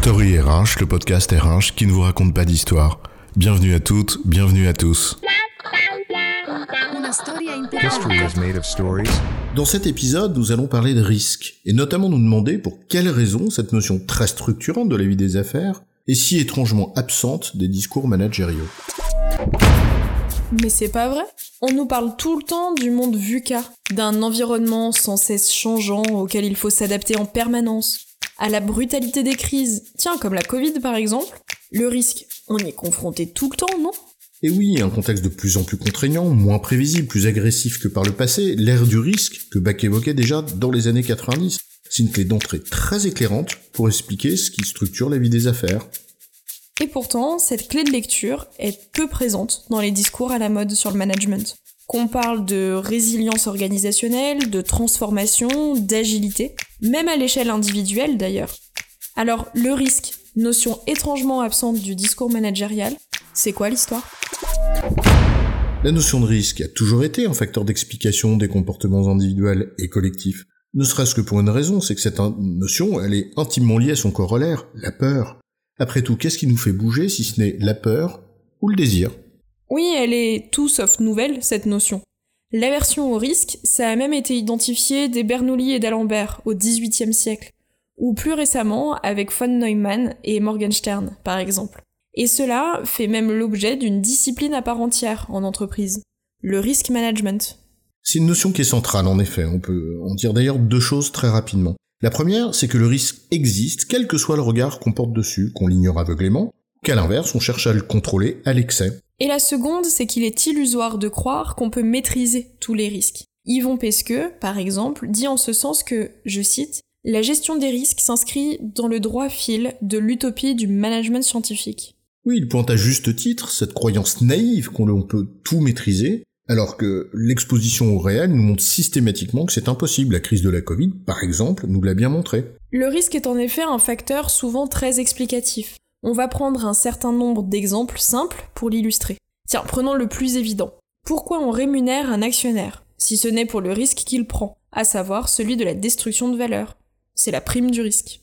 Story RH, le podcast RH qui ne vous raconte pas d'histoire. Bienvenue à toutes, bienvenue à tous. History is made of stories. Dans cet épisode, nous allons parler de risque, et notamment nous demander pour quelles raisons cette notion très structurante de la vie des affaires est si étrangement absente des discours managériaux. Mais c'est pas vrai. On nous parle tout le temps du monde VUCA, d'un environnement sans cesse changeant auquel il faut s'adapter en permanence, à la brutalité des crises, tiens comme la Covid par exemple. Le risque, on y est confronté tout le temps, non? Et oui, un contexte de plus en plus contraignant, moins prévisible, plus agressif que par le passé, l'ère du risque, que Bach évoquait déjà dans les années 90, c'est une clé d'entrée très éclairante pour expliquer ce qui structure la vie des affaires. Et pourtant, cette clé de lecture est peu présente dans les discours à la mode sur le management. Qu'on parle de résilience organisationnelle, de transformation, d'agilité, même à l'échelle individuelle d'ailleurs. Alors, le risque, notion étrangement absente du discours managérial, c'est quoi l'histoire? La notion de risque a toujours été un facteur d'explication des comportements individuels et collectifs. Ne serait-ce que pour une raison, c'est que cette notion, elle est intimement liée à son corollaire, la peur. Après tout, qu'est-ce qui nous fait bouger si ce n'est la peur ou le désir? Oui, elle est tout sauf nouvelle, cette notion. L'aversion au risque, ça a même été identifié des Bernoulli et d'Alembert au XVIIIe siècle, ou plus récemment avec von Neumann et Morgenstern, par exemple. Et cela fait même l'objet d'une discipline à part entière en entreprise, le risk management. C'est une notion qui est centrale en effet, on peut en dire d'ailleurs deux choses très rapidement. La première, c'est que le risque existe, quel que soit le regard qu'on porte dessus, qu'on l'ignore aveuglément, qu'à l'inverse, on cherche à le contrôler à l'excès. Et la seconde, c'est qu'il est illusoire de croire qu'on peut maîtriser tous les risques. Yvon Pesqueux, par exemple, dit en ce sens que, je cite, la gestion des risques s'inscrit dans le droit fil de l'utopie du management scientifique. Oui, il pointe à juste titre cette croyance naïve qu'on peut tout maîtriser, alors que l'exposition au réel nous montre systématiquement que c'est impossible. La crise de la Covid, par exemple, nous l'a bien montré. Le risque est en effet un facteur souvent très explicatif. On va prendre un certain nombre d'exemples simples pour l'illustrer. Tiens, prenons le plus évident. Pourquoi on rémunère un actionnaire, si ce n'est pour le risque qu'il prend, à savoir celui de la destruction de valeur? C'est la prime du risque.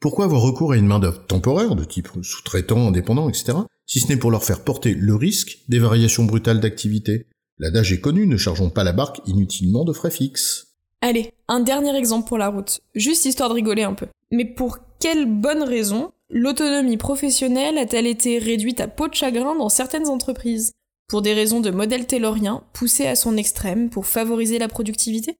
Pourquoi avoir recours à une main-d'œuvre temporaire, de type sous-traitant, indépendant, etc., si ce n'est pour leur faire porter le risque des variations brutales d'activité? L'adage est connu, ne chargeons pas la barque inutilement de frais fixes. Allez, un dernier exemple pour la route, juste histoire de rigoler un peu. Mais pour quelle bonne raison l'autonomie professionnelle a-t-elle été réduite à peau de chagrin dans certaines entreprises Pour des raisons de modèle taylorien poussé à son extrême pour favoriser la productivité?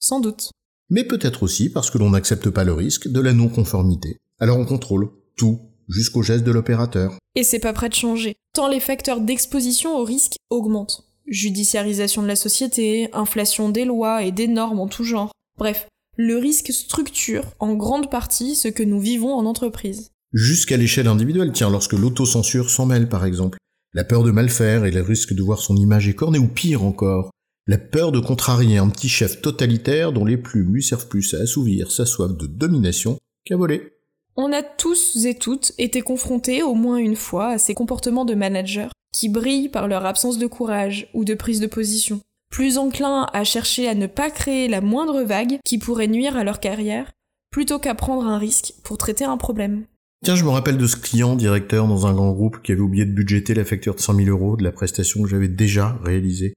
Sans doute. Mais peut-être aussi parce que l'on n'accepte pas le risque de la non-conformité. Alors on contrôle tout, jusqu'au geste de l'opérateur. Et c'est pas prêt de changer, tant les facteurs d'exposition au risque augmentent judiciarisation de la société, inflation des lois et des normes en tout genre. Bref, le risque structure en grande partie ce que nous vivons en entreprise. Jusqu'à l'échelle individuelle, tiens, lorsque l'autocensure s'en mêle par exemple. La peur de mal faire et le risque de voir son image écornée, ou pire encore, la peur de contrarier un petit chef totalitaire dont les plumes lui servent plus à assouvir sa soif de domination qu'à voler. On a tous et toutes été confrontés au moins une fois à ces comportements de manager qui brillent par leur absence de courage ou de prise de position, plus enclins à chercher à ne pas créer la moindre vague qui pourrait nuire à leur carrière, plutôt qu'à prendre un risque pour traiter un problème. Tiens, je me rappelle de ce client directeur dans un grand groupe qui avait oublié de budgéter la facture de 100 000 euros de la prestation que j'avais déjà réalisée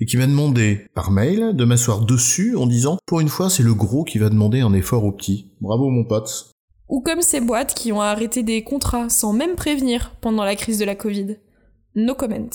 et qui m'a demandé, par mail, de m'asseoir dessus en disant, pour une fois, c'est le gros qui va demander un effort au petit. Bravo, mon pote. Ou comme ces boîtes qui ont arrêté des contrats sans même prévenir pendant la crise de la Covid. No comment.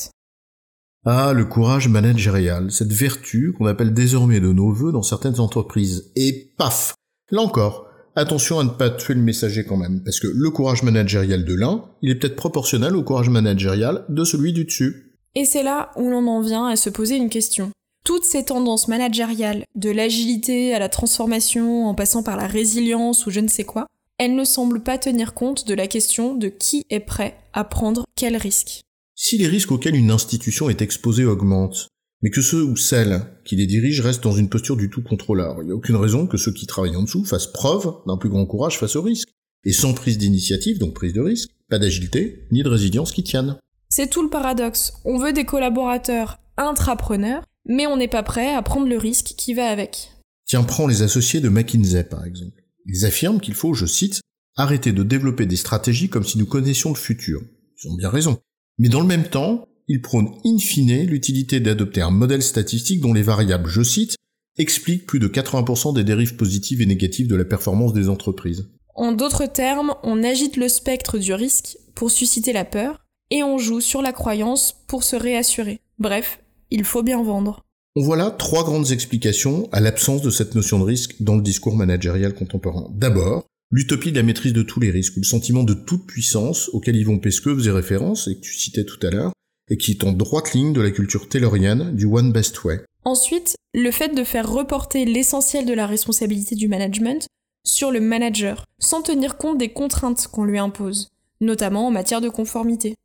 Ah, le courage managérial, cette vertu qu'on appelle désormais de nos voeux dans certaines entreprises. Et paf Là encore, attention à ne pas tuer le messager quand même, parce que le courage managérial de l'un, il est peut-être proportionnel au courage managérial de celui du dessus. Et c'est là où l'on en vient à se poser une question. Toutes ces tendances managériales, de l'agilité à la transformation en passant par la résilience ou je ne sais quoi, elles ne semblent pas tenir compte de la question de qui est prêt à prendre quel risque. Si les risques auxquels une institution est exposée augmentent, mais que ceux ou celles qui les dirigent restent dans une posture du tout contrôleur, il n'y a aucune raison que ceux qui travaillent en dessous fassent preuve d'un plus grand courage face au risque. Et sans prise d'initiative, donc prise de risque, pas d'agilité, ni de résilience qui tiennent. C'est tout le paradoxe. On veut des collaborateurs intrapreneurs, mais on n'est pas prêt à prendre le risque qui va avec. Tiens, prends les associés de McKinsey par exemple. Ils affirment qu'il faut, je cite, Arrêtez de développer des stratégies comme si nous connaissions le futur. Ils ont bien raison. Mais dans le même temps, ils prônent in fine l'utilité d'adopter un modèle statistique dont les variables, je cite, expliquent plus de 80% des dérives positives et négatives de la performance des entreprises. En d'autres termes, on agite le spectre du risque pour susciter la peur, et on joue sur la croyance pour se réassurer. Bref, il faut bien vendre. On voit là trois grandes explications à l'absence de cette notion de risque dans le discours managérial contemporain. D'abord, l'utopie de la maîtrise de tous les risques, le sentiment de toute puissance auquel Yvon Pesqueux faisait référence et que tu citais tout à l'heure, et qui est en droite ligne de la culture taylorienne du One Best Way. Ensuite, le fait de faire reporter l'essentiel de la responsabilité du management sur le manager, sans tenir compte des contraintes qu'on lui impose, notamment en matière de conformité.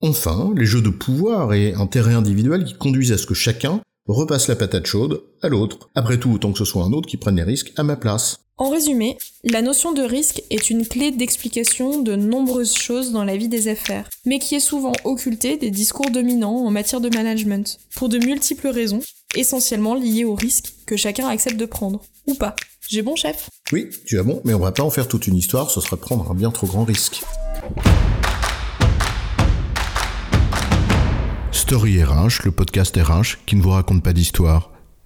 Enfin, les jeux de pouvoir et intérêt individuel qui conduisent à ce que chacun repasse la patate chaude à l'autre. Après tout, autant que ce soit un autre qui prenne les risques à ma place. En résumé, la notion de risque est une clé d'explication de nombreuses choses dans la vie des affaires, mais qui est souvent occultée des discours dominants en matière de management, pour de multiples raisons, essentiellement liées au risque que chacun accepte de prendre. Ou pas. J'ai bon chef? Oui, tu as bon, mais on va pas en faire toute une histoire, ce serait prendre un bien trop grand risque. Story RH, le podcast RH qui ne vous raconte pas d'histoire.